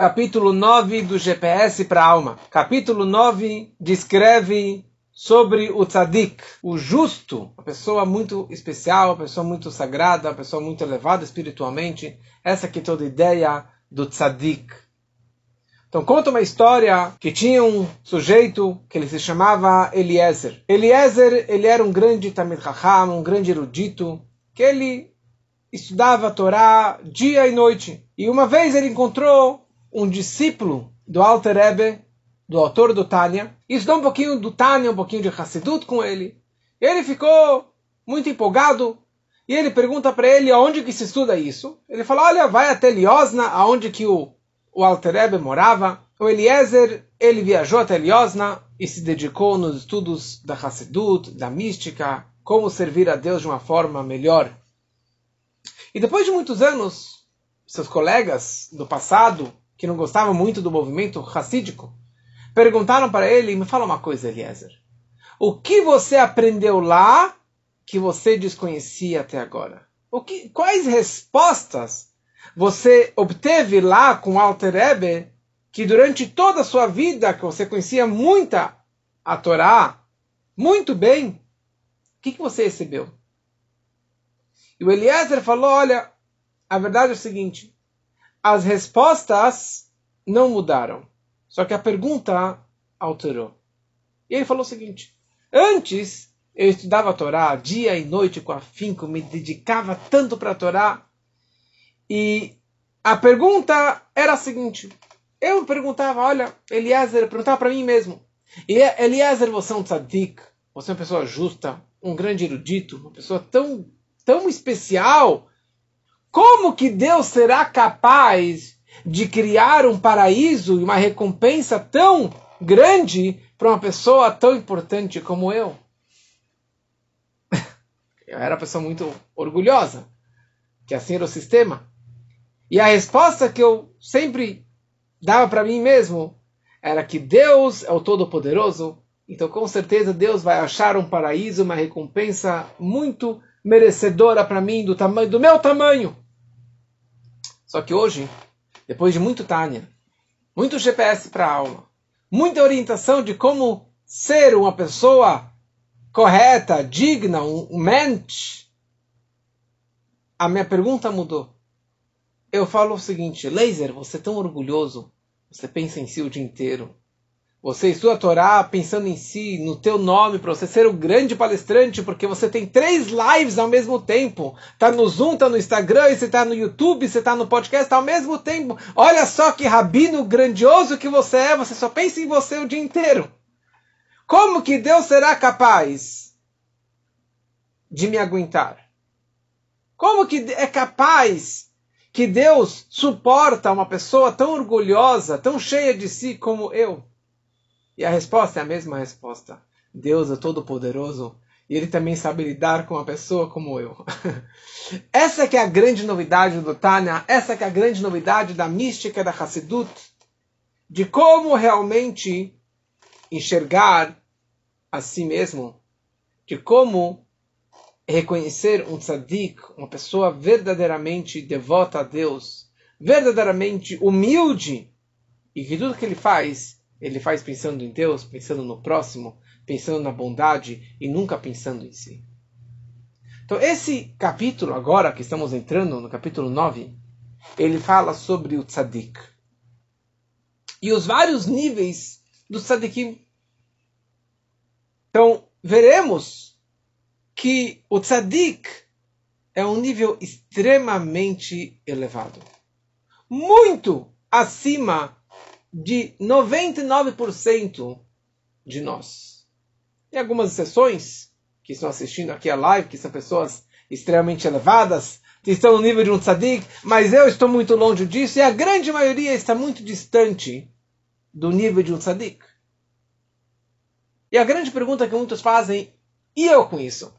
capítulo 9 do GPS para a alma. Capítulo 9 descreve sobre o tzadik, o justo, a pessoa muito especial, a pessoa muito sagrada, a pessoa muito elevada espiritualmente. Essa que é toda a ideia do tzadik. Então conta uma história que tinha um sujeito que ele se chamava Eliezer. Eliezer, ele era um grande Chacham, um grande erudito, que ele estudava a Torá dia e noite. E uma vez ele encontrou um discípulo do Alter Rebbe, do autor do Tânia, e estudou um pouquinho do Tânia, um pouquinho de Hassidut com ele. E ele ficou muito empolgado, e ele pergunta para ele aonde que se estuda isso. Ele fala, olha, vai até Liosna, aonde que o, o Alter Rebbe morava. O Eliezer, ele viajou até Liosna e se dedicou nos estudos da Hassidut, da mística, como servir a Deus de uma forma melhor. E depois de muitos anos, seus colegas do passado, que não gostavam muito do movimento racídico, perguntaram para ele: Me fala uma coisa, Eliezer. O que você aprendeu lá que você desconhecia até agora? O que, quais respostas você obteve lá com Alter Ebe que durante toda a sua vida, que você conhecia muita a Torá, muito bem, o que, que você recebeu? E o Eliezer falou: olha, a verdade é o seguinte, as respostas não mudaram, só que a pergunta alterou. E ele falou o seguinte: antes eu estudava a Torá dia e noite com afinco, me dedicava tanto para a Torá, e a pergunta era a seguinte: eu perguntava, olha, Eliezer, perguntava para mim mesmo, Eliezer, você é um tzadik, você é uma pessoa justa, um grande erudito, uma pessoa tão tão especial, como que Deus será capaz de criar um paraíso e uma recompensa tão grande para uma pessoa tão importante como eu? Eu era uma pessoa muito orgulhosa, que assim era o sistema. E a resposta que eu sempre dava para mim mesmo era que Deus é o Todo-Poderoso, então com certeza Deus vai achar um paraíso, uma recompensa muito merecedora para mim do tamanho do meu tamanho. Só que hoje, depois de muito Tânia, muito GPS para aula, muita orientação de como ser uma pessoa correta, digna, um mente, a minha pergunta mudou. Eu falo o seguinte, Laser, você é tão orgulhoso, você pensa em si o dia inteiro. Você estuda a Torá pensando em si, no teu nome, para você ser o grande palestrante, porque você tem três lives ao mesmo tempo. Tá no Zoom, tá no Instagram, você tá no YouTube, você tá no podcast ao mesmo tempo. Olha só que rabino grandioso que você é, você só pensa em você o dia inteiro. Como que Deus será capaz de me aguentar? Como que é capaz que Deus suporta uma pessoa tão orgulhosa, tão cheia de si como eu? E a resposta é a mesma resposta. Deus é todo-poderoso e ele também sabe lidar com uma pessoa como eu. essa que é a grande novidade do Tânia, essa que é a grande novidade da mística da Hassidut, de como realmente enxergar a si mesmo, de como reconhecer um tzadik, uma pessoa verdadeiramente devota a Deus, verdadeiramente humilde, e que tudo que ele faz ele faz pensando em Deus, pensando no próximo, pensando na bondade e nunca pensando em si. Então, esse capítulo, agora que estamos entrando no capítulo 9, ele fala sobre o tzadik. E os vários níveis do tzadikim. Então, veremos que o tzadik é um nível extremamente elevado. Muito acima de 99% de nós. Tem algumas exceções que estão assistindo aqui a live, que são pessoas extremamente elevadas, que estão no nível de um tzadik, mas eu estou muito longe disso e a grande maioria está muito distante do nível de um tzadik. E a grande pergunta que muitos fazem, e eu com isso?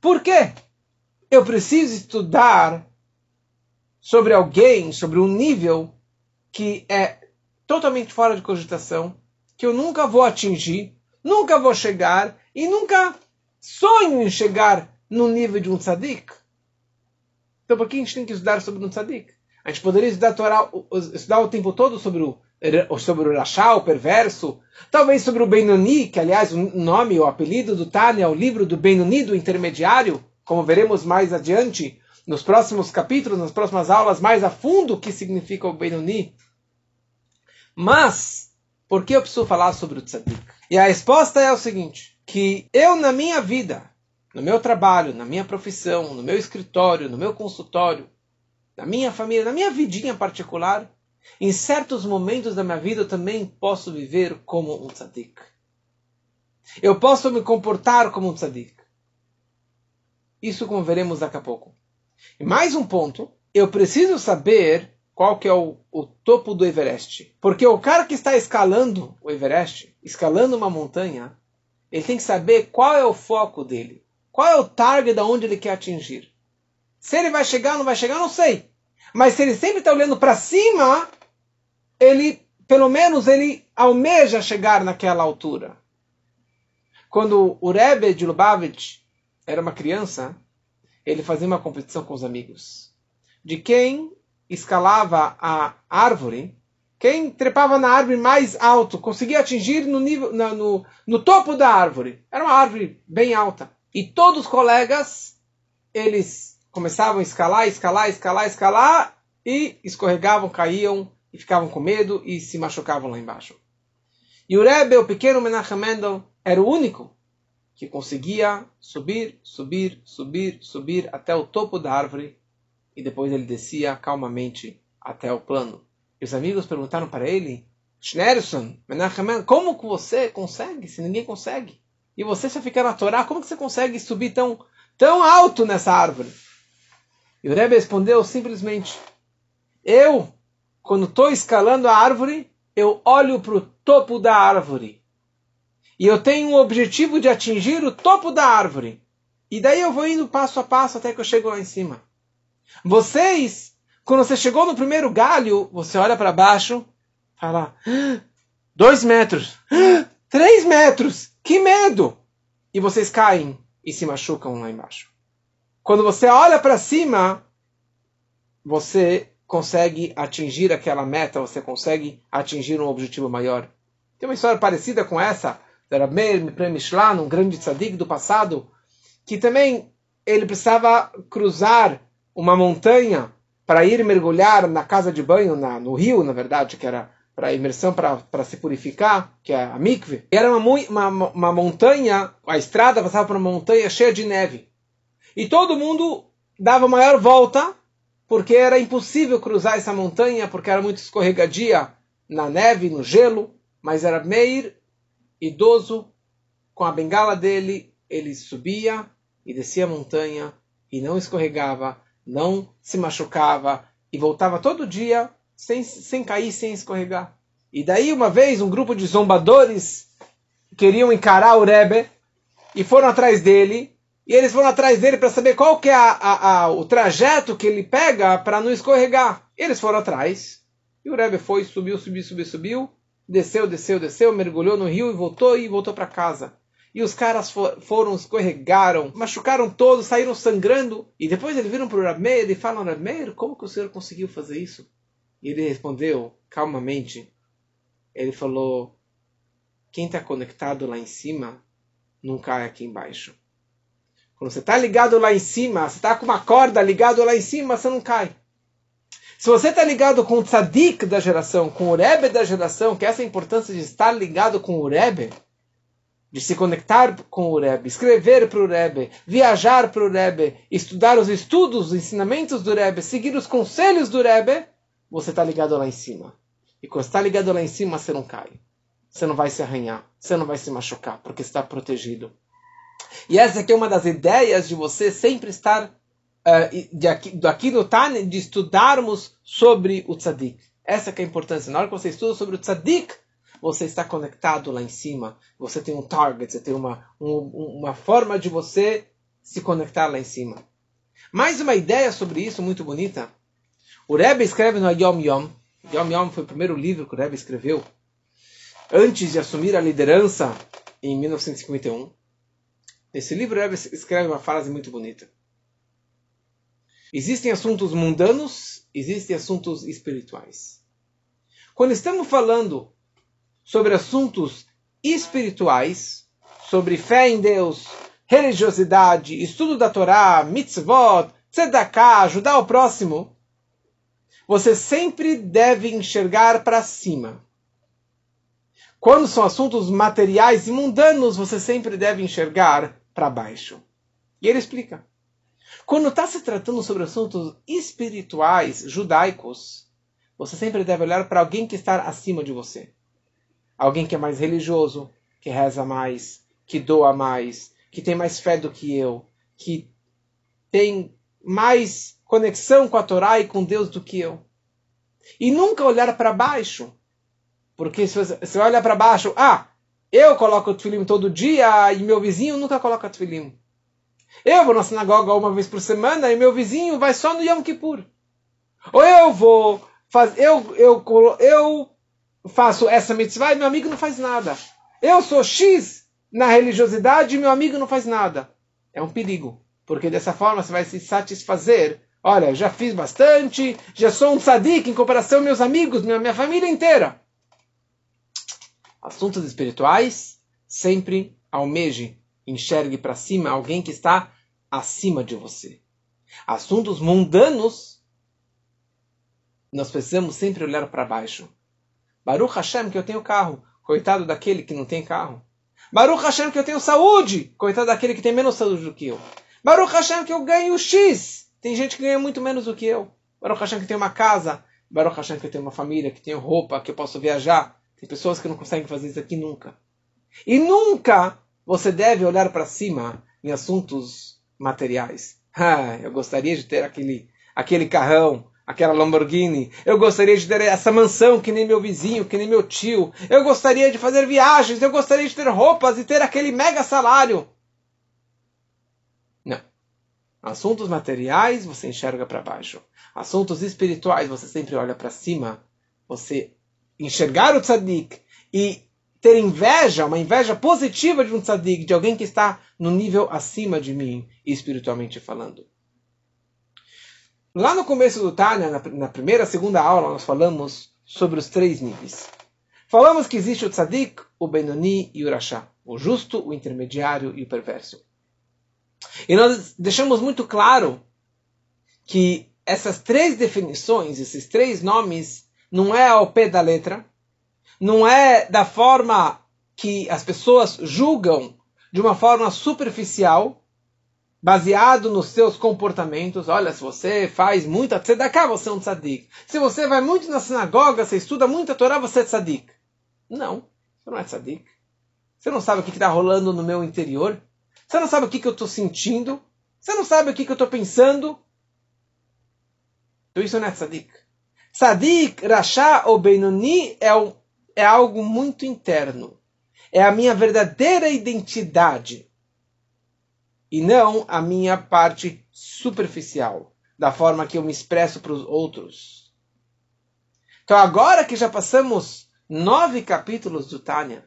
Por quê? Eu preciso estudar sobre alguém, sobre um nível que é totalmente fora de cogitação, que eu nunca vou atingir, nunca vou chegar e nunca sonho em chegar no nível de um tzadik. Então por que a gente tem que estudar sobre um tzadik? A gente poderia estudar, estudar o tempo todo sobre o, sobre o Rashá, o perverso. Talvez sobre o Benoni, que aliás o nome, o apelido do Tânia é o livro do Benoni, do intermediário, como veremos mais adiante, nos próximos capítulos, nas próximas aulas, mais a fundo o que significa o Benoni. Mas, por que eu preciso falar sobre o Tzadik? E a resposta é o seguinte, que eu na minha vida, no meu trabalho, na minha profissão, no meu escritório, no meu consultório, na minha família, na minha vidinha particular, em certos momentos da minha vida eu também posso viver como um tzadik. Eu posso me comportar como um tzadik. Isso como veremos daqui a pouco. E mais um ponto, eu preciso saber qual que é o, o, topo do Everest. Porque o cara que está escalando o Everest, escalando uma montanha, ele tem que saber qual é o foco dele. Qual é o target da onde ele quer atingir. Se ele vai chegar ou não vai chegar, não sei. Mas se ele sempre está olhando para cima, ele, pelo menos, ele almeja chegar naquela altura. Quando o Rebbe de Lubavitch era uma criança, ele fazia uma competição com os amigos. De quem escalava a árvore, quem trepava na árvore mais alto, conseguia atingir no, nível, no, no, no topo da árvore. Era uma árvore bem alta. E todos os colegas, eles começavam a escalar, escalar, escalar, escalar, e escorregavam, caíam, e ficavam com medo, e se machucavam lá embaixo. E o Rebbe, o pequeno Menachem Mendel, era o único que conseguia subir, subir, subir, subir até o topo da árvore e depois ele descia calmamente até o plano. E os amigos perguntaram para ele, Schneerson, Menachem, como que você consegue, se ninguém consegue? E você só fica na Torá, como que você consegue subir tão, tão alto nessa árvore? E o Rebbe respondeu simplesmente, eu, quando estou escalando a árvore, eu olho para o topo da árvore e eu tenho o objetivo de atingir o topo da árvore. E daí eu vou indo passo a passo até que eu chego lá em cima. Vocês, quando você chegou no primeiro galho, você olha para baixo, fala: dois metros, três metros, que medo! E vocês caem e se machucam lá embaixo. Quando você olha para cima, você consegue atingir aquela meta, você consegue atingir um objetivo maior. Tem uma história parecida com essa era Meir Mishlan, um grande tzadik do passado, que também ele precisava cruzar uma montanha para ir mergulhar na casa de banho, na, no rio, na verdade, que era para imersão, para se purificar, que é a mikve. Era uma, uma, uma montanha, a estrada passava por uma montanha cheia de neve. E todo mundo dava maior volta, porque era impossível cruzar essa montanha, porque era muito escorregadia na neve, no gelo. Mas era Meir idoso, com a bengala dele, ele subia e descia a montanha e não escorregava, não se machucava e voltava todo dia sem, sem cair, sem escorregar. E daí, uma vez, um grupo de zombadores queriam encarar o Rebbe e foram atrás dele. E eles foram atrás dele para saber qual que é a, a, a, o trajeto que ele pega para não escorregar. Eles foram atrás. E o Rebbe foi, subiu, subiu, subiu, subiu desceu, desceu, desceu, mergulhou no rio e voltou e voltou para casa. E os caras for, foram, escorregaram, machucaram todos, saíram sangrando. E depois eles viram para o Rameir e falam, Rameir, como que o senhor conseguiu fazer isso? E ele respondeu calmamente. Ele falou, quem está conectado lá em cima não cai aqui embaixo. Quando você está ligado lá em cima, você está com uma corda ligado lá em cima, você não cai. Se você está ligado com o tzadik da geração, com o Rebbe da geração, que é essa importância de estar ligado com o Rebbe, de se conectar com o Rebbe, escrever para o Rebbe, viajar para o Rebbe, estudar os estudos, os ensinamentos do Rebbe, seguir os conselhos do Rebbe, você está ligado lá em cima. E quando está ligado lá em cima, você não cai. Você não vai se arranhar, você não vai se machucar, porque está protegido. E essa aqui é uma das ideias de você sempre estar uh, aqui, daqui no Tane, de estudarmos sobre o tzadik. Essa é a importância. Na hora que você estuda sobre o tzadik, você está conectado lá em cima. Você tem um target, você tem uma, um, uma forma de você se conectar lá em cima. Mais uma ideia sobre isso muito bonita. O Rebbe escreve no Yom Yom. Yom Yom foi o primeiro livro que o Rebbe escreveu antes de assumir a liderança em 1951. Nesse livro, o Rebbe escreve uma frase muito bonita. Existem assuntos mundanos existem assuntos espirituais. Quando estamos falando sobre assuntos espirituais, sobre fé em Deus, religiosidade, estudo da Torá, mitzvot, tzedakah, ajudar o próximo, você sempre deve enxergar para cima. Quando são assuntos materiais e mundanos, você sempre deve enxergar para baixo. E ele explica. Quando está se tratando sobre assuntos espirituais, judaicos, você sempre deve olhar para alguém que está acima de você. Alguém que é mais religioso, que reza mais, que doa mais, que tem mais fé do que eu, que tem mais conexão com a Torá e com Deus do que eu. E nunca olhar para baixo. Porque se você olha para baixo, ah, eu coloco o tefilim todo dia e meu vizinho nunca coloca tefilim. Eu vou na sinagoga uma vez por semana e meu vizinho vai só no Yom Kippur. Ou eu vou fazer, eu, eu, eu faço essa mitzvah e meu amigo não faz nada. Eu sou X na religiosidade e meu amigo não faz nada. É um perigo, porque dessa forma você vai se satisfazer. Olha, já fiz bastante, já sou um tzadik em comparação aos meus amigos, minha, minha família inteira. Assuntos espirituais, sempre almeje enxergue para cima alguém que está acima de você. Assuntos mundanos, nós precisamos sempre olhar para baixo. Baruch Hashem que eu tenho carro, coitado daquele que não tem carro. Baruch Hashem que eu tenho saúde, coitado daquele que tem menos saúde do que eu. Baruch Hashem que eu ganho X, tem gente que ganha muito menos do que eu. Baruch Hashem que eu tenho uma casa, Baruch Hashem que eu tenho uma família, que tenho roupa, que eu posso viajar. Tem pessoas que não conseguem fazer isso aqui nunca. E nunca você deve olhar para cima em assuntos materiais. Ah, eu gostaria de ter aquele, aquele carrão, aquela Lamborghini. Eu gostaria de ter essa mansão que nem meu vizinho, que nem meu tio. Eu gostaria de fazer viagens. Eu gostaria de ter roupas e ter aquele mega salário. Não. Assuntos materiais você enxerga para baixo. Assuntos espirituais você sempre olha para cima. Você enxergar o tzadik e ter inveja, uma inveja positiva de um tzadik, de alguém que está no nível acima de mim, espiritualmente falando. Lá no começo do Tânia, na, na primeira, segunda aula, nós falamos sobre os três níveis. Falamos que existe o tzadik, o benoni e o rachá, o justo, o intermediário e o perverso. E nós deixamos muito claro que essas três definições, esses três nomes, não é ao pé da letra, não é da forma que as pessoas julgam de uma forma superficial, baseado nos seus comportamentos. Olha, se você faz muita tzedakah, você é um tzadik. Se você vai muito na sinagoga, você estuda muito a Torá, você é tzadik. Não, você não é tzadik. Você não sabe o que está rolando no meu interior. Você não sabe o que, que eu estou sentindo. Você não sabe o que, que eu estou pensando. Então isso não é tzadik. Tzadik, Rasha ou Benoni é o é algo muito interno. É a minha verdadeira identidade. E não a minha parte superficial, da forma que eu me expresso para os outros. Então, agora que já passamos nove capítulos do Tânia,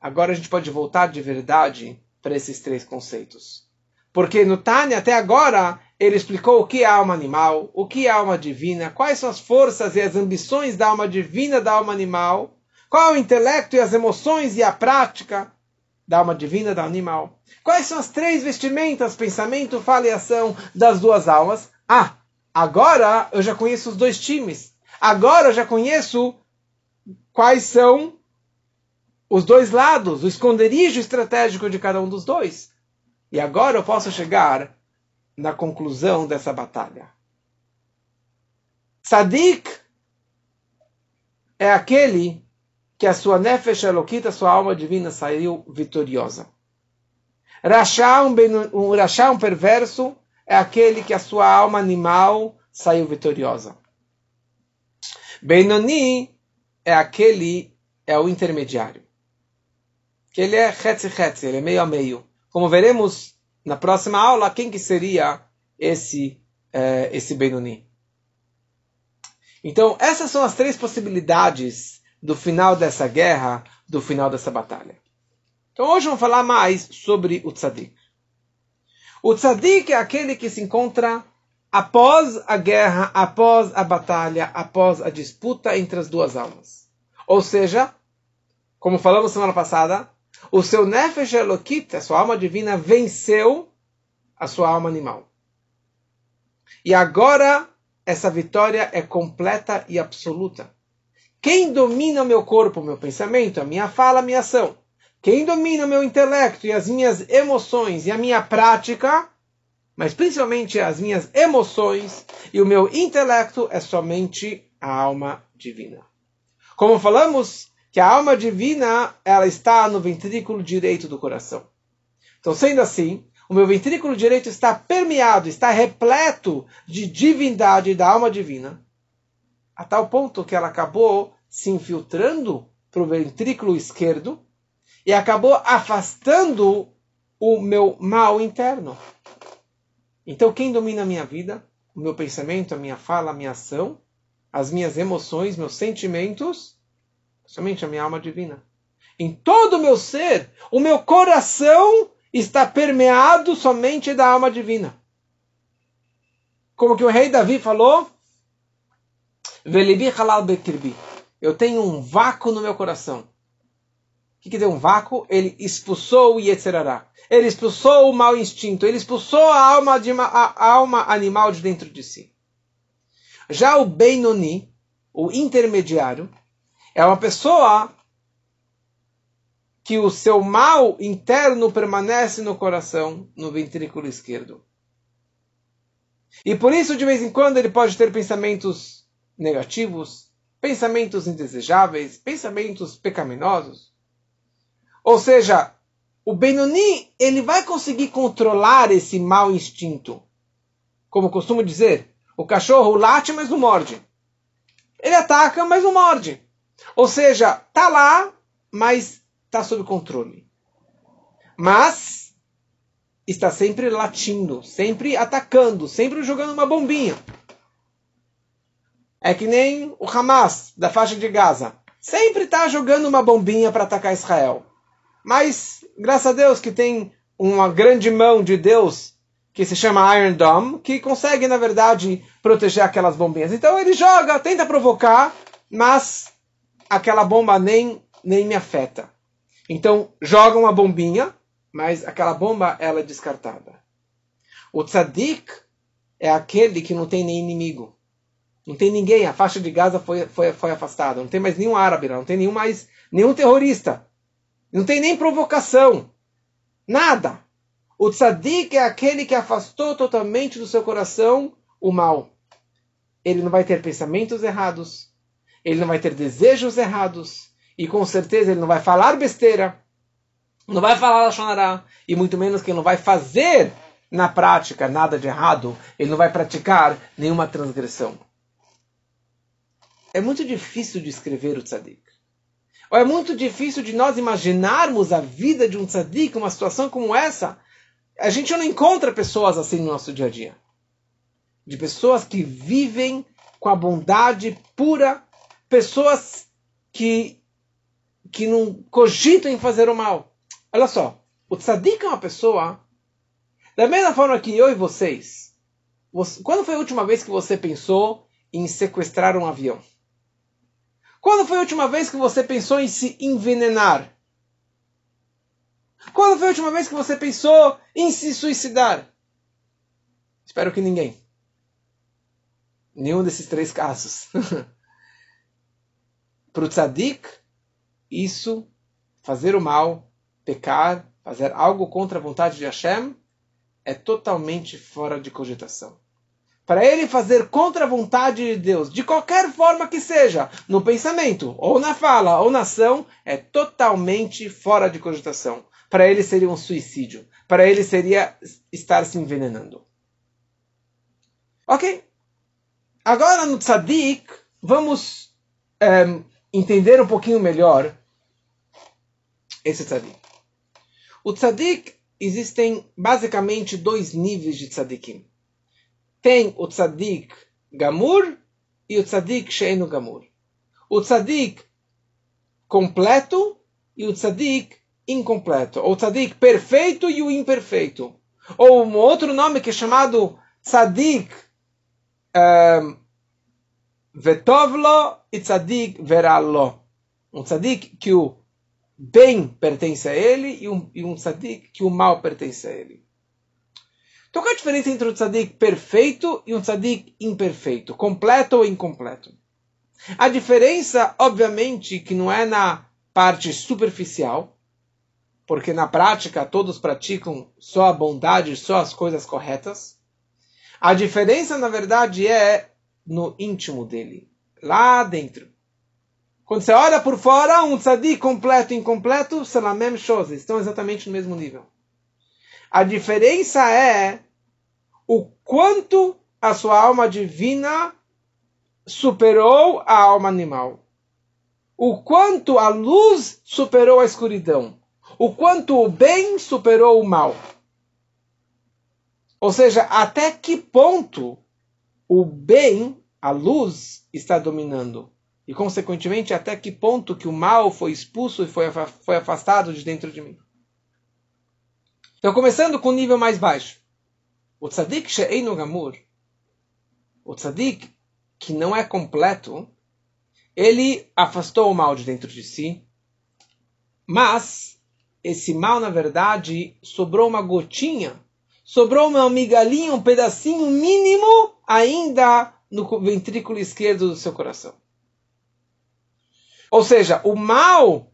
agora a gente pode voltar de verdade para esses três conceitos. Porque no Tânia, até agora, ele explicou o que é alma animal, o que é alma divina, quais são as forças e as ambições da alma divina da alma animal, qual é o intelecto e as emoções e a prática da alma divina da animal. Quais são as três vestimentas, pensamento, fala e ação das duas almas? Ah, agora eu já conheço os dois times. Agora eu já conheço quais são os dois lados, o esconderijo estratégico de cada um dos dois. E agora eu posso chegar na conclusão dessa batalha. Sadik é aquele que a sua nefesh elokita, sua alma divina, saiu vitoriosa. Rachá, um, um, um perverso, é aquele que a sua alma animal saiu vitoriosa. Benoni é aquele, é o intermediário. Que ele é hetzi, ele é meio a meio. Como veremos na próxima aula, quem que seria esse, eh, esse Benoni. Então, essas são as três possibilidades do final dessa guerra, do final dessa batalha. Então, hoje vamos falar mais sobre o tzadik. O tzadik é aquele que se encontra após a guerra, após a batalha, após a disputa entre as duas almas. Ou seja, como falamos semana passada, o seu Nefesh Elokit, a sua alma divina, venceu a sua alma animal. E agora essa vitória é completa e absoluta. Quem domina o meu corpo, o meu pensamento, a minha fala, a minha ação? Quem domina o meu intelecto e as minhas emoções e a minha prática, mas principalmente as minhas emoções e o meu intelecto é somente a alma divina. Como falamos que a alma divina ela está no ventrículo direito do coração. Então, sendo assim, o meu ventrículo direito está permeado, está repleto de divindade da alma divina, a tal ponto que ela acabou se infiltrando para o ventrículo esquerdo e acabou afastando o meu mal interno. Então, quem domina a minha vida? O meu pensamento, a minha fala, a minha ação, as minhas emoções, meus sentimentos, somente a minha alma divina. Em todo o meu ser, o meu coração está permeado somente da alma divina. Como que o rei Davi falou, eu tenho um vácuo no meu coração. O que quer dizer um vácuo? Ele expulsou o Yetzerará. Ele expulsou o mau instinto. Ele expulsou a alma, de, a alma animal de dentro de si. Já o Benoni, o intermediário, é uma pessoa que o seu mal interno permanece no coração, no ventrículo esquerdo. E por isso, de vez em quando, ele pode ter pensamentos negativos, pensamentos indesejáveis, pensamentos pecaminosos. Ou seja, o Benoni, ele vai conseguir controlar esse mau instinto. Como costumo dizer, o cachorro late, mas não morde. Ele ataca, mas não morde. Ou seja, tá lá, mas está sob controle. Mas está sempre latindo, sempre atacando, sempre jogando uma bombinha. É que nem o Hamas da faixa de Gaza. Sempre está jogando uma bombinha para atacar Israel. Mas, graças a Deus que tem uma grande mão de Deus que se chama Iron Dome, que consegue, na verdade, proteger aquelas bombinhas. Então ele joga, tenta provocar, mas aquela bomba nem, nem me afeta. Então, joga uma bombinha, mas aquela bomba ela é descartada. O tzadik é aquele que não tem nem inimigo. Não tem ninguém. A faixa de Gaza foi, foi, foi afastada. Não tem mais nenhum árabe, não tem nenhum mais nenhum terrorista. Não tem nem provocação. Nada. O tzadik é aquele que afastou totalmente do seu coração o mal. Ele não vai ter pensamentos errados. Ele não vai ter desejos errados e com certeza ele não vai falar besteira, não vai falar Lashonará, e muito menos que ele não vai fazer na prática nada de errado, ele não vai praticar nenhuma transgressão. É muito difícil de escrever o tzadik. Ou é muito difícil de nós imaginarmos a vida de um tzadik, uma situação como essa. A gente não encontra pessoas assim no nosso dia a dia. De pessoas que vivem com a bondade pura, pessoas que que não cogitam em fazer o mal. Olha só, o tzadik é uma pessoa, da mesma forma que eu e vocês, você, quando foi a última vez que você pensou em sequestrar um avião? Quando foi a última vez que você pensou em se envenenar? Quando foi a última vez que você pensou em se suicidar? Espero que ninguém. Nenhum desses três casos. Para o tzadik, isso, fazer o mal, pecar, fazer algo contra a vontade de Hashem, é totalmente fora de cogitação. Para ele fazer contra a vontade de Deus, de qualquer forma que seja, no pensamento, ou na fala, ou na ação, é totalmente fora de cogitação. Para ele seria um suicídio. Para ele seria estar se envenenando. Ok? Agora no tzadik, vamos é, entender um pouquinho melhor esse tzadik. O tzadik, existem basicamente dois níveis de tzadikim. Tem o tzadik gamur e o tzadik sheinu gamur. O tzadik completo e o tzadik incompleto. Ou tzadik perfeito e o imperfeito. Ou um outro nome que é chamado tzadik um, Vetovlo e tzadik veralo. Um tzadik que o bem pertence a ele e um, e um tzadik que o mal pertence a ele. Então qual é a diferença entre um tzadik perfeito e um tzadik imperfeito? Completo ou incompleto? A diferença, obviamente, que não é na parte superficial, porque na prática todos praticam só a bondade, só as coisas corretas. A diferença, na verdade, é no íntimo dele, lá dentro. Quando você olha por fora, um tzadik completo e incompleto, salamem shows, estão exatamente no mesmo nível. A diferença é o quanto a sua alma divina superou a alma animal. O quanto a luz superou a escuridão. O quanto o bem superou o mal. Ou seja, até que ponto o bem, a luz, está dominando. E, consequentemente, até que ponto que o mal foi expulso e foi, afastado de dentro de mim. Então, começando com o nível mais baixo. O tzadik she'einu gamur, o tzadik que não é completo, ele afastou o mal de dentro de si, mas esse mal, na verdade, sobrou uma gotinha, sobrou uma migalhinha, um pedacinho mínimo ainda no ventrículo esquerdo do seu coração. Ou seja, o mal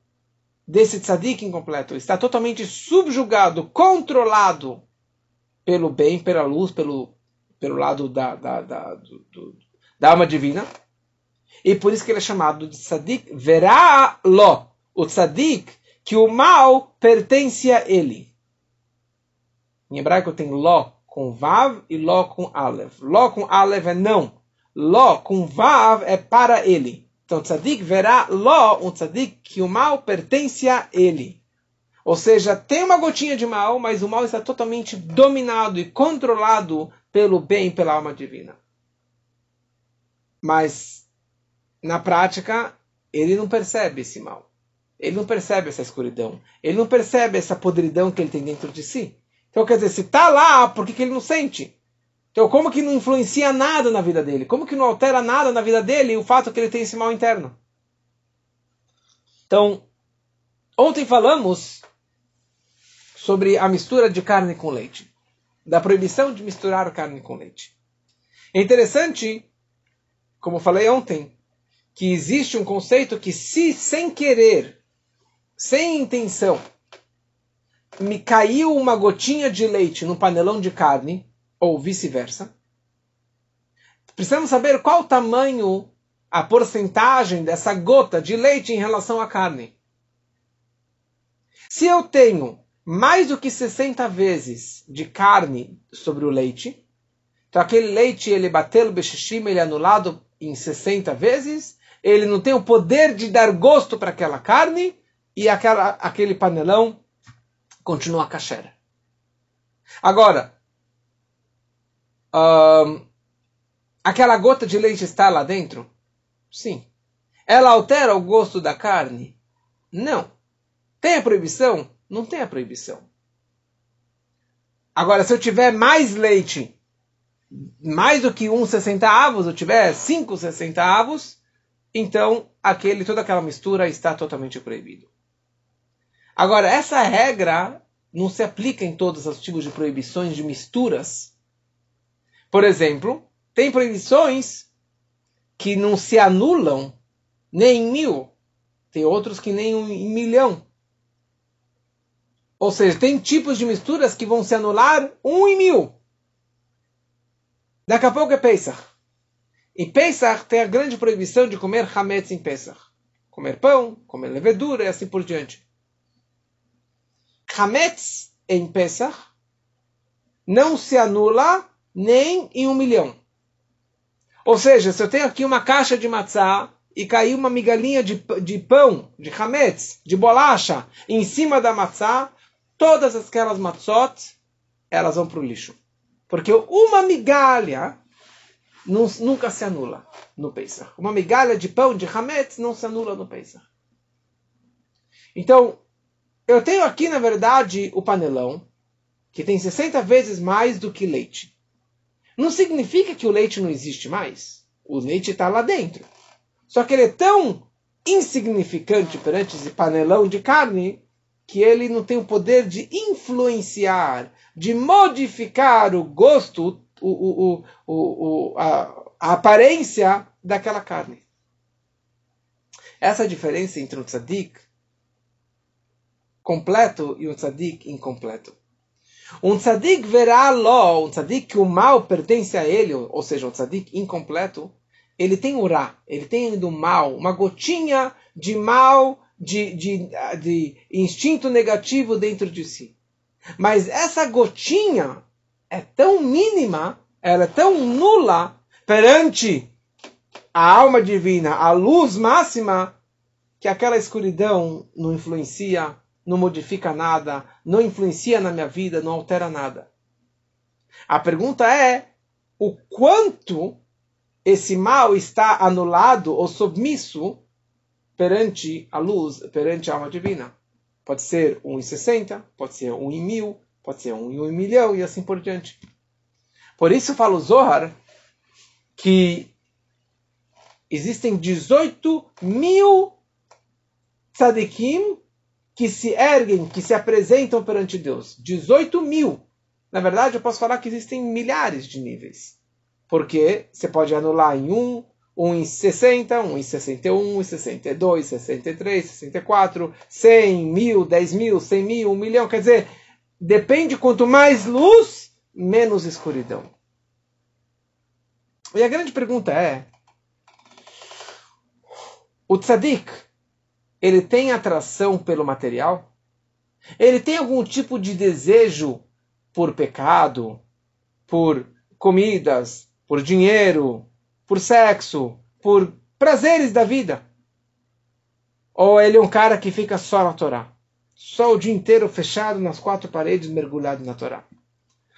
desse tzadik incompleto está totalmente subjugado, controlado pelo bem, pela luz, pelo, pelo lado da, da, da, do, do, da alma divina. E por isso que ele é chamado de tzadik verá lo. O tzadik, que o mal pertence a ele. Em hebraico tem lo com vav e lo com alev. Lo com alev é não. Lo com vav é para ele. Então, tzadik verá lo, um tzadik que o mal pertence a ele. Ou seja, tem uma gotinha de mal, mas o mal está totalmente dominado e controlado pelo bem, pela alma divina. Mas, na prática, ele não percebe esse mal. Ele não percebe essa escuridão. Ele não percebe essa podridão que ele tem dentro de si. Então, quer dizer, se está lá, por que, que ele não sente? Então, como que não influencia nada na vida dele? Como que não altera nada na vida dele o fato que ele tem esse mal interno? Então, ontem falamos sobre a mistura de carne com leite, da proibição de misturar carne com leite. É interessante, como falei ontem, que existe um conceito que se sem querer, sem intenção, me caiu uma gotinha de leite no panelão de carne, ou vice-versa. Precisamos saber qual o tamanho, a porcentagem dessa gota de leite em relação à carne. Se eu tenho mais do que 60 vezes de carne sobre o leite, então aquele leite ele bateu o bechishim, ele é anulado em 60 vezes, ele não tem o poder de dar gosto para aquela carne e aquela, aquele panelão continua a Agora, um, aquela gota de leite está lá dentro? Sim. Ela altera o gosto da carne? Não. Tem a proibição? Não tem a proibição. Agora, se eu tiver mais leite, mais do que um avos, eu tiver cinco sessenta avos, então aquele, toda aquela mistura está totalmente proibido. Agora, essa regra não se aplica em todos os tipos de proibições de misturas por exemplo, tem proibições que não se anulam nem em mil, tem outros que nem em milhão. Ou seja, tem tipos de misturas que vão se anular um em mil. Daqui a pouco é Pesach. E Pesach tem a grande proibição de comer hametz em Pesach. Comer pão, comer levedura e assim por diante. Hametz em Pesach não se anula nem em um milhão. Ou seja, se eu tenho aqui uma caixa de matzá e caiu uma migalhinha de, de pão, de hametz, de bolacha, em cima da matzá, todas aquelas matzot, elas vão para o lixo. Porque uma migalha não, nunca se anula no Pesach. Uma migalha de pão de hametz não se anula no Pesach. Então, eu tenho aqui, na verdade, o panelão, que tem 60 vezes mais do que leite. Não significa que o leite não existe mais. O leite está lá dentro. Só que ele é tão insignificante perante esse panelão de carne que ele não tem o poder de influenciar, de modificar o gosto, o, o, o, o a, a, aparência daquela carne. Essa diferença entre um tzadik completo e um tzadik incompleto. Um tzadik verá lo, um tzadik que o mal pertence a ele, ou seja, um tzadik incompleto, ele tem urá, ele tem do mal, uma gotinha de mal, de, de, de instinto negativo dentro de si. Mas essa gotinha é tão mínima, ela é tão nula perante a alma divina, a luz máxima, que aquela escuridão não influencia, não modifica nada, não influencia na minha vida, não altera nada. A pergunta é o quanto esse mal está anulado ou submisso perante a luz, perante a alma divina. Pode ser um em 60, pode ser um em mil, pode ser um em um milhão e assim por diante. Por isso fala o Zohar que existem 18 mil tzadikim que se erguem, que se apresentam perante Deus. 18 mil. Na verdade, eu posso falar que existem milhares de níveis. Porque você pode anular em 1, 1 em 60, 1 em 61, 1 em 62, 63, 64, 100, mil, 10 mil, 100 mil, 1 milhão. Quer dizer, depende quanto mais luz, menos escuridão. E a grande pergunta é: o tzadik, ele tem atração pelo material? Ele tem algum tipo de desejo por pecado, por comidas, por dinheiro, por sexo, por prazeres da vida? Ou ele é um cara que fica só na Torá? Só o dia inteiro fechado nas quatro paredes, mergulhado na Torá?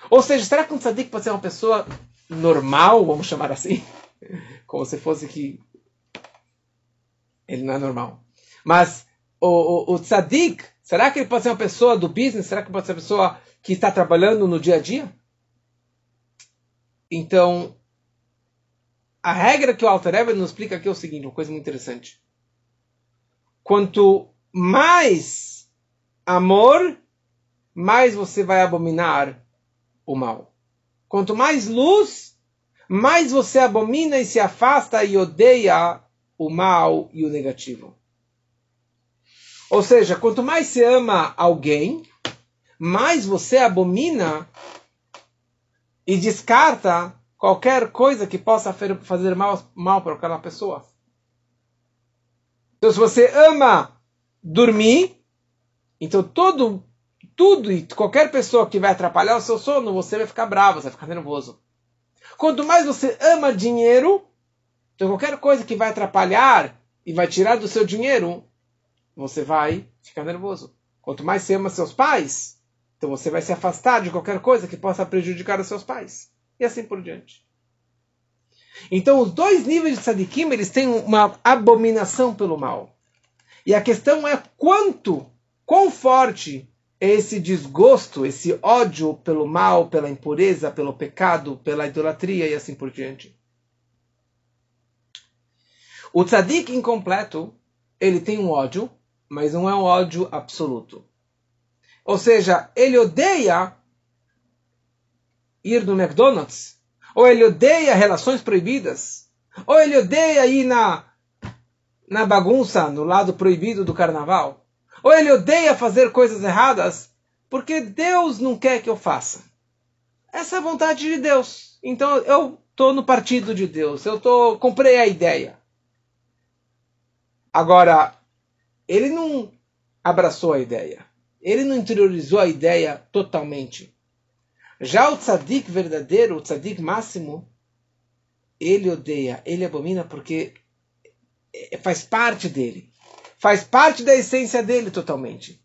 Ou seja, será que um tzadik pode ser uma pessoa normal, vamos chamar assim? Como se fosse que ele não é normal. Mas o, o, o tzadik, será que ele pode ser uma pessoa do business? Será que pode ser uma pessoa que está trabalhando no dia a dia? Então, a regra que o Alter Eber nos explica aqui é o seguinte, uma coisa muito interessante. Quanto mais amor, mais você vai abominar o mal. Quanto mais luz, mais você abomina e se afasta e odeia o mal e o negativo. Ou seja, quanto mais você ama alguém, mais você abomina e descarta qualquer coisa que possa fazer mal, mal para aquela pessoa. Então, se você ama dormir, então todo, tudo e qualquer pessoa que vai atrapalhar o seu sono, você vai ficar bravo, você vai ficar nervoso. Quanto mais você ama dinheiro, então qualquer coisa que vai atrapalhar e vai tirar do seu dinheiro, você vai ficar nervoso. Quanto mais você ama seus pais, então você vai se afastar de qualquer coisa que possa prejudicar os seus pais e assim por diante. Então, os dois níveis de tzadikim, eles têm uma abominação pelo mal. E a questão é quanto, quão forte é esse desgosto, esse ódio pelo mal, pela impureza, pelo pecado, pela idolatria e assim por diante. O tzadik incompleto, ele tem um ódio, mas não é um ódio absoluto. Ou seja, ele odeia ir no McDonald's, ou ele odeia relações proibidas, ou ele odeia ir na, na bagunça, no lado proibido do carnaval, ou ele odeia fazer coisas erradas, porque Deus não quer que eu faça. Essa é a vontade de Deus. Então eu estou no partido de Deus, eu tô, comprei a ideia. Agora, ele não abraçou a ideia. Ele não interiorizou a ideia totalmente. Já o tzadik verdadeiro, o tzadik máximo, ele odeia, ele abomina porque é, faz parte dele. Faz parte da essência dele totalmente.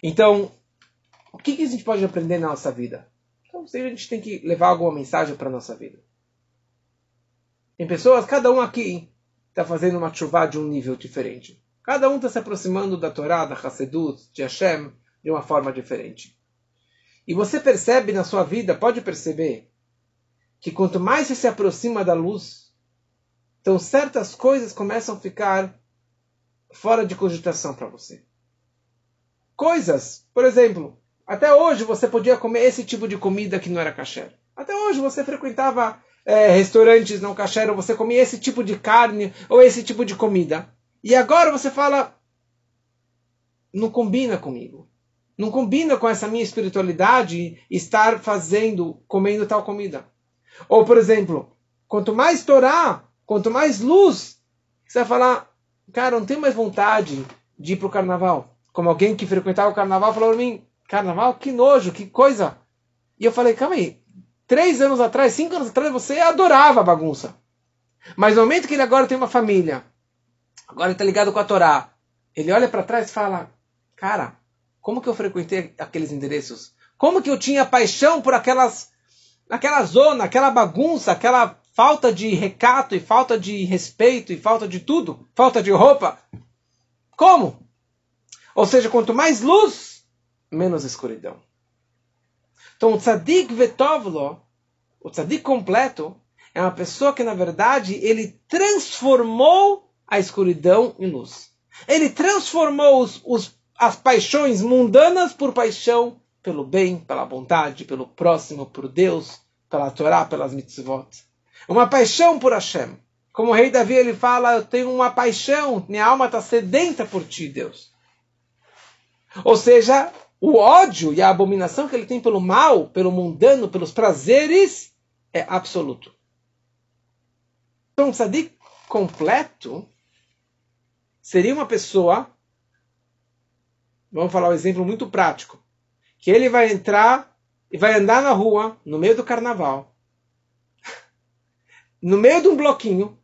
Então, o que, que a gente pode aprender na nossa vida? Então, a gente tem que levar alguma mensagem para a nossa vida. Tem pessoas, cada um aqui está fazendo uma chuva de um nível diferente. Cada um está se aproximando da Torá, da Hassedut, de Hashem, de uma forma diferente. E você percebe na sua vida, pode perceber, que quanto mais você se aproxima da luz, então certas coisas começam a ficar fora de cogitação para você. Coisas, por exemplo, até hoje você podia comer esse tipo de comida que não era kasher. Até hoje você frequentava é, restaurantes não kasher, ou você comia esse tipo de carne ou esse tipo de comida. E agora você fala, não combina comigo. Não combina com essa minha espiritualidade estar fazendo, comendo tal comida. Ou, por exemplo, quanto mais Torá, quanto mais luz, você vai falar, cara, não tenho mais vontade de ir para o carnaval. Como alguém que frequentava o carnaval falou para mim, carnaval, que nojo, que coisa. E eu falei, calma aí, três anos atrás, cinco anos atrás, você adorava a bagunça. Mas no momento que ele agora tem uma família, agora está ligado com a Torá, ele olha para trás e fala, cara, como que eu frequentei aqueles endereços? Como que eu tinha paixão por aquelas, aquela zona, aquela bagunça, aquela falta de recato e falta de respeito e falta de tudo, falta de roupa? Como? Ou seja, quanto mais luz, menos escuridão. Então, o tzadik vetovlo, o tzadik completo, é uma pessoa que, na verdade, ele transformou a escuridão em luz. Ele transformou os, os as paixões mundanas por paixão pelo bem, pela bondade, pelo próximo, por Deus, pela Torá, pelas mitzvot. Uma paixão por Hashem. Como o rei Davi ele fala, eu tenho uma paixão, minha alma está sedenta por ti, Deus. Ou seja, o ódio e a abominação que ele tem pelo mal, pelo mundano, pelos prazeres, é absoluto. Então, um tzadik completo seria uma pessoa Vamos falar um exemplo muito prático. Que ele vai entrar e vai andar na rua, no meio do carnaval, no meio de um bloquinho,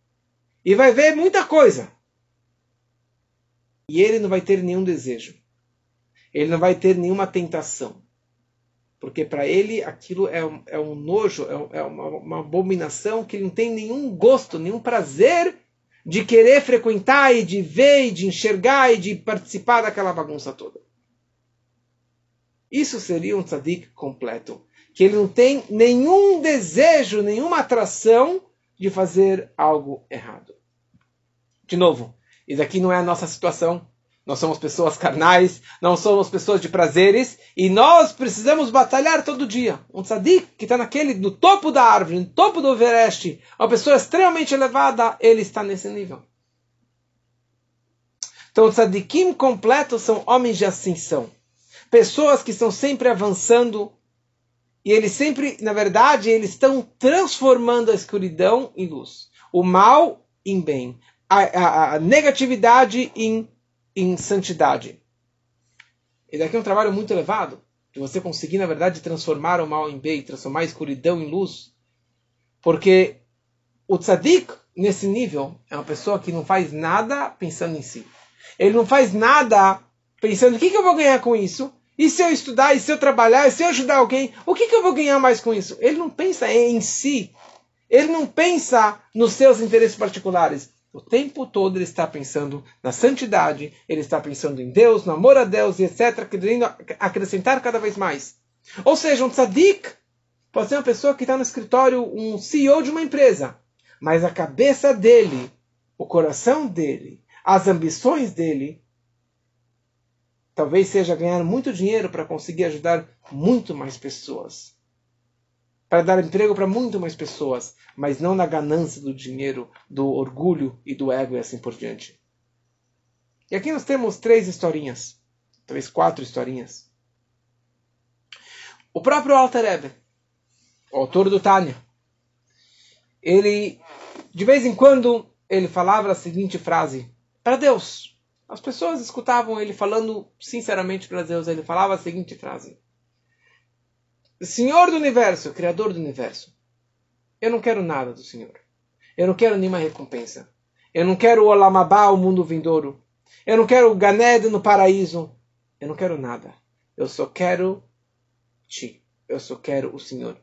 e vai ver muita coisa. E ele não vai ter nenhum desejo. Ele não vai ter nenhuma tentação. Porque para ele aquilo é um, é um nojo, é, é uma, uma abominação que ele não tem nenhum gosto, nenhum prazer de querer frequentar e de ver e de enxergar e de participar daquela bagunça toda. Isso seria um tzadik completo. Que ele não tem nenhum desejo, nenhuma atração de fazer algo errado. De novo, isso aqui não é a nossa situação. Nós somos pessoas carnais, não somos pessoas de prazeres, e nós precisamos batalhar todo dia. Um tzadik que está naquele, no topo da árvore, no topo do Everest, uma pessoa extremamente elevada, ele está nesse nível. Então, tzadikim completos são homens de ascensão. Pessoas que estão sempre avançando, e eles sempre, na verdade, eles estão transformando a escuridão em luz. O mal em bem. a, a, a negatividade em em santidade. E daqui é um trabalho muito elevado, de você conseguir, na verdade, transformar o mal em bem, transformar a escuridão em luz. Porque o tzadik, nesse nível, é uma pessoa que não faz nada pensando em si. Ele não faz nada pensando, o que, que eu vou ganhar com isso? E se eu estudar, e se eu trabalhar, e se eu ajudar alguém, o que, que eu vou ganhar mais com isso? Ele não pensa em si. Ele não pensa nos seus interesses particulares. O tempo todo ele está pensando na santidade, ele está pensando em Deus, no amor a Deus e etc., querendo acrescentar cada vez mais. Ou seja, um tzadik pode ser uma pessoa que está no escritório, um CEO de uma empresa, mas a cabeça dele, o coração dele, as ambições dele, talvez seja ganhar muito dinheiro para conseguir ajudar muito mais pessoas para dar emprego para muito mais pessoas, mas não na ganância do dinheiro, do orgulho e do ego e assim por diante. E aqui nós temos três historinhas, talvez quatro historinhas. O próprio Alter Ebe, o autor do Tânia, ele, de vez em quando, ele falava a seguinte frase para Deus. As pessoas escutavam ele falando sinceramente para Deus. Ele falava a seguinte frase: Senhor do universo, Criador do universo, eu não quero nada do Senhor. Eu não quero nenhuma recompensa. Eu não quero o Olamabá, o mundo vindouro. Eu não quero o Ganed no paraíso. Eu não quero nada. Eu só quero Ti. Eu só quero o Senhor.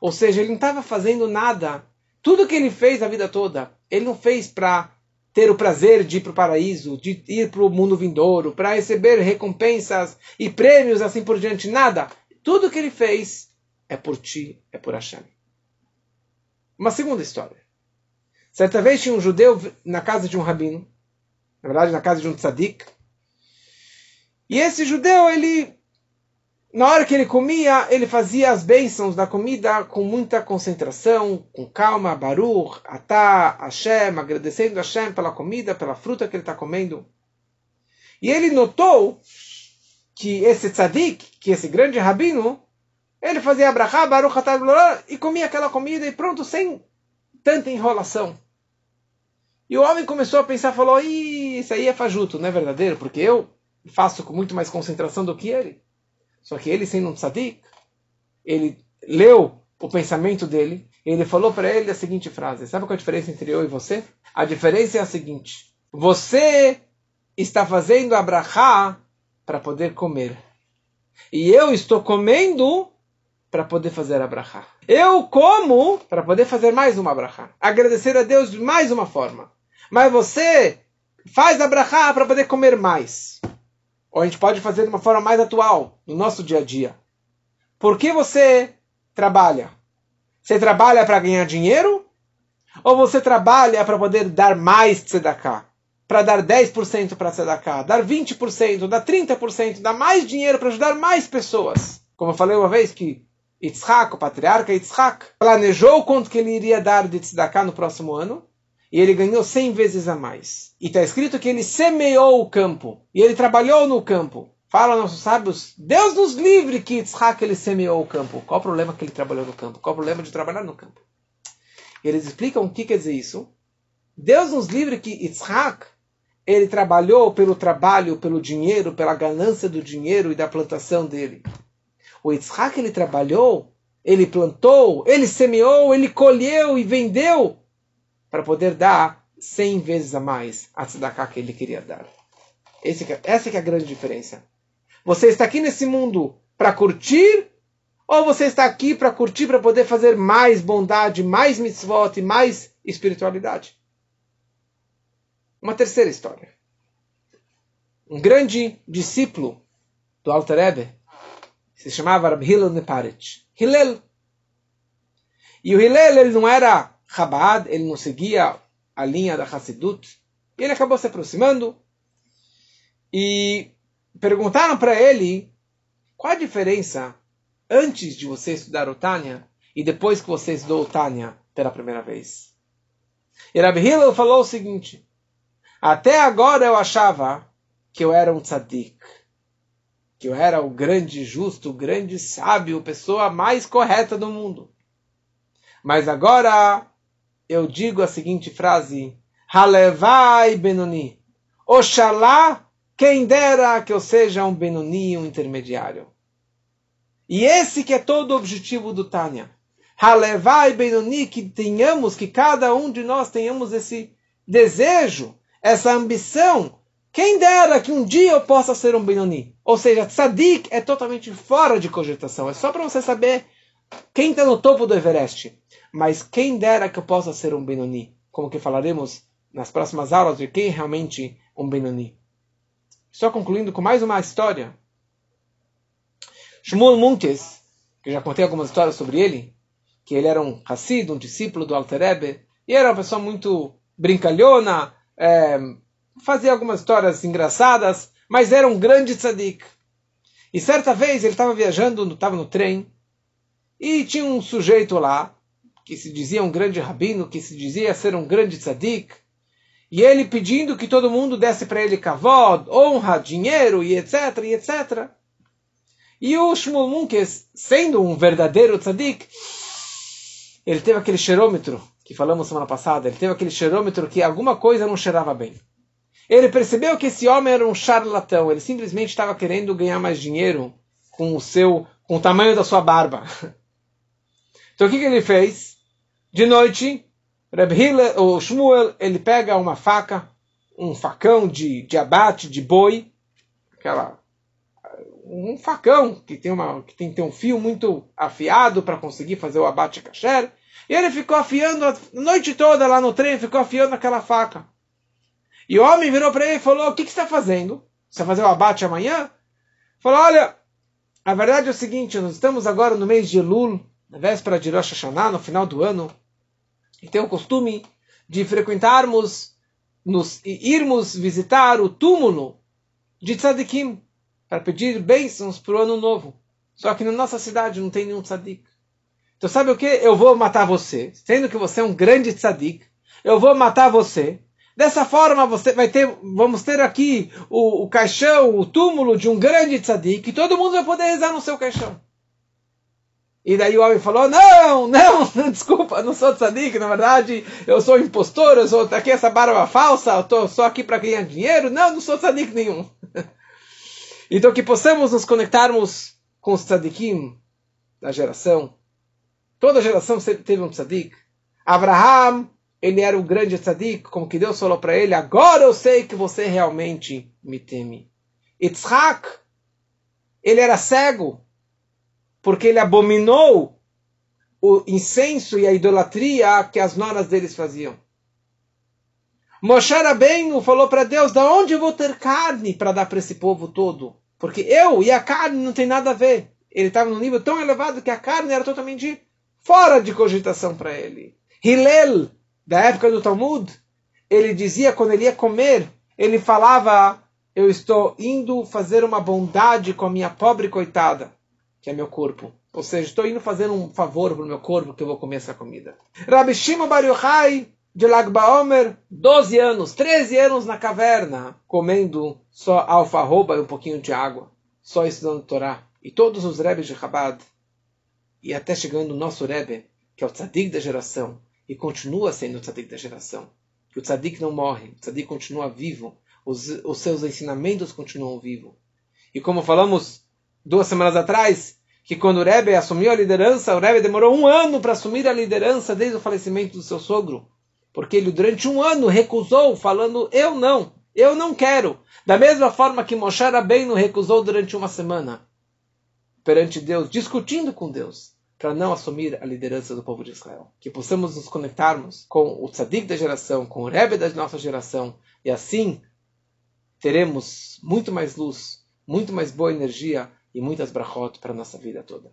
Ou seja, ele não estava fazendo nada. Tudo que ele fez a vida toda, ele não fez para ter o prazer de ir para o paraíso, de ir para o mundo vindouro, para receber recompensas e prêmios assim por diante. Nada. Tudo que ele fez é por ti, é por Hashem. Uma segunda história. Certa vez tinha um judeu na casa de um rabino, na verdade na casa de um tzadik, e esse judeu, ele, na hora que ele comia, ele fazia as bênçãos da comida com muita concentração, com calma, Baruch, Atá, Hashem, agradecendo Hashem pela comida, pela fruta que ele está comendo. E ele notou que esse tzadik, que esse grande rabino, ele fazia abrahá, baruch e comia aquela comida e pronto, sem tanta enrolação. E o homem começou a pensar, falou, isso aí é fajuto, não é verdadeiro? Porque eu faço com muito mais concentração do que ele. Só que ele, sendo um tzadik, ele leu o pensamento dele, e ele falou para ele a seguinte frase, sabe qual é a diferença entre eu e você? A diferença é a seguinte, você está fazendo abrahá para poder comer. E eu estou comendo para poder fazer a brachá. Eu como para poder fazer mais uma brachá. Agradecer a Deus de mais uma forma. Mas você faz a brachá para poder comer mais. Ou a gente pode fazer de uma forma mais atual, no nosso dia a dia. Por que você trabalha? Você trabalha para ganhar dinheiro? Ou você trabalha para poder dar mais tzedakah? Para dar 10% para tzedakah, dar 20%, dar 30%, dar mais dinheiro para ajudar mais pessoas. Como eu falei uma vez que Yitzhak, o patriarca Yitzhak, planejou quanto que ele iria dar de tzedakah no próximo ano, e ele ganhou 100 vezes a mais. E está escrito que ele semeou o campo, e ele trabalhou no campo. Fala nossos sábios, Deus nos livre que Yitzhak ele semeou o campo. Qual o problema que ele trabalhou no campo? Qual o problema de trabalhar no campo? Eles explicam o que quer dizer isso. Deus nos livre que Yitzhak ele trabalhou pelo trabalho, pelo dinheiro, pela ganância do dinheiro e da plantação dele. O Yitzhak ele trabalhou, ele plantou, ele semeou, ele colheu e vendeu para poder dar cem vezes a mais a tzedakah que ele queria dar. Esse, essa que é a grande diferença. Você está aqui nesse mundo para curtir ou você está aqui para curtir, para poder fazer mais bondade, mais mitzvot e mais espiritualidade? Uma terceira história. Um grande discípulo do Alter Rebbe, se chamava Rabbi Hillel Neparet. Hillel. E o Hillel ele não era Chabad, ele não seguia a linha da Hassidut. E ele acabou se aproximando e perguntaram para ele qual a diferença antes de você estudar o Tânia e depois que você estudou o Tânia pela primeira vez. E Rabbi Hillel falou o seguinte, até agora eu achava que eu era um tzadik que eu era o grande justo, o grande sábio, a pessoa mais correta do mundo. Mas agora eu digo a seguinte frase: Halevai Benoni. Oxalá, quem dera que eu seja um Benoni, um intermediário. E esse que é todo o objetivo do Tânia. Halevai Benoni, que tenhamos, que cada um de nós tenhamos esse desejo, essa ambição quem dera que um dia eu possa ser um Benoni. Ou seja, tzadik é totalmente fora de cogitação. É só para você saber quem está no topo do Everest. Mas quem dera que eu possa ser um Benoni. Como que falaremos nas próximas aulas de quem é realmente um Benoni. Só concluindo com mais uma história. Shmuel Munkes, que já contei algumas histórias sobre ele, que ele era um Hassid, um discípulo do Alter Rebbe, e era uma pessoa muito brincalhona, é, fazia algumas histórias engraçadas, mas era um grande tzadik. E certa vez ele estava viajando, estava no trem, e tinha um sujeito lá, que se dizia um grande rabino, que se dizia ser um grande tzadik, e ele pedindo que todo mundo desse para ele kavod, honra, dinheiro, e etc, e etc. E o Shmuel Munkes, sendo um verdadeiro tzadik, ele teve aquele cheirômetro que falamos semana passada, ele teve aquele cheirômetro que alguma coisa não cheirava bem. Ele percebeu que esse homem era um charlatão. Ele simplesmente estava querendo ganhar mais dinheiro com o seu, com o tamanho da sua barba. Então o que, que ele fez? De noite, Reb Hillel, o Shmuel, ele pega uma faca, um facão de, de abate de boi, aquela um facão que tem uma que tem que ter um fio muito afiado para conseguir fazer o abate kasher. E ele ficou afiando a noite toda lá no trem, ficou afiando aquela faca. E o homem virou para ele e falou: O que, que você está fazendo? Você vai fazer o abate amanhã? Falou: Olha, a verdade é o seguinte: nós estamos agora no mês de Elul, na véspera de Rosh Hashanah, no final do ano. e tem o costume de frequentarmos, nos, irmos visitar o túmulo de tzadikim, para pedir bênçãos para o ano novo. Só que na nossa cidade não tem nenhum tzadik. Então sabe o que? Eu vou matar você, sendo que você é um grande tzadik, eu vou matar você. Dessa forma você vai ter, vamos ter aqui o, o caixão, o túmulo de um grande tzadik, e todo mundo vai poder rezar no seu caixão. E daí o homem falou: Não, não, desculpa, não sou tzadik, na verdade eu sou impostor, eu sou aqui essa barba falsa, eu tô só aqui para ganhar dinheiro. Não, não sou tzadik nenhum. então que possamos nos conectarmos com os tzadikim da geração. Toda geração teve um tzadik. Abraham, ele era o grande tzadik, como que Deus falou para ele: Agora eu sei que você realmente me teme. Yitzhak, ele era cego porque ele abominou o incenso e a idolatria que as noras deles faziam. Moshe Rabbeinu falou para Deus, da onde eu vou ter carne para dar para esse povo todo? Porque eu e a carne não tem nada a ver. Ele estava num nível tão elevado que a carne era totalmente fora de cogitação para ele. Hillel, da época do Talmud, ele dizia quando ele ia comer, ele falava, eu estou indo fazer uma bondade com a minha pobre coitada que é meu corpo. Ou seja, estou indo fazer um favor para o meu corpo que eu vou comer essa comida. Rabi Shimon Bar Yochai, de Lag Baomer, 12 anos, 13 anos na caverna, comendo só alfarroba e um pouquinho de água, só estudando Torá. E todos os Rebes de Chabad, e até chegando o nosso Rebbe, que é o tzadik da geração, e continua sendo o tzadik da geração. Que o tzadik não morre, o tzadik continua vivo, os, os seus ensinamentos continuam vivos. E como falamos duas semanas atrás, que quando o Rebbe assumiu a liderança, o Rebbe demorou um ano para assumir a liderança desde o falecimento do seu sogro. Porque ele durante um ano recusou, falando, eu não, eu não quero. Da mesma forma que Moshe Rabbeinu recusou durante uma semana perante Deus, discutindo com Deus, para não assumir a liderança do povo de Israel. Que possamos nos conectarmos com o tzadik da geração, com o Rebbe da nossa geração, e assim teremos muito mais luz, muito mais boa energia, e muitas brachot para a nossa vida toda.